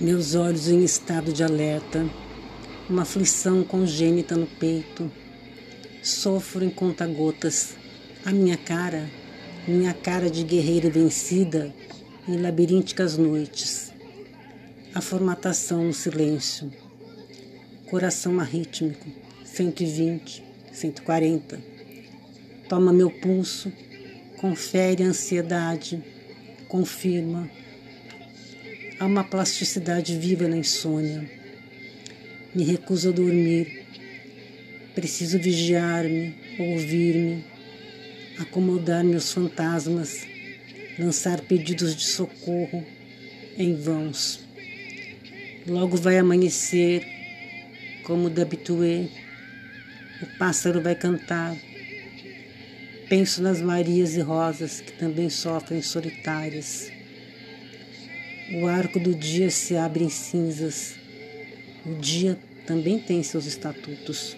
meus olhos em estado de alerta, uma aflição congênita no peito. Sofro em conta-gotas. A minha cara, minha cara de guerreira vencida em labirínticas noites. A formatação no silêncio. Coração arrítmico, 120, 140. Toma meu pulso, confere a ansiedade, confirma Há uma plasticidade viva na insônia. Me recuso a dormir. Preciso vigiar-me, ouvir-me, acomodar meus fantasmas, lançar pedidos de socorro em vãos. Logo vai amanhecer, como d'habitué, o pássaro vai cantar. Penso nas Marias e Rosas que também sofrem solitárias. O arco do dia se abre em cinzas. O dia também tem seus estatutos.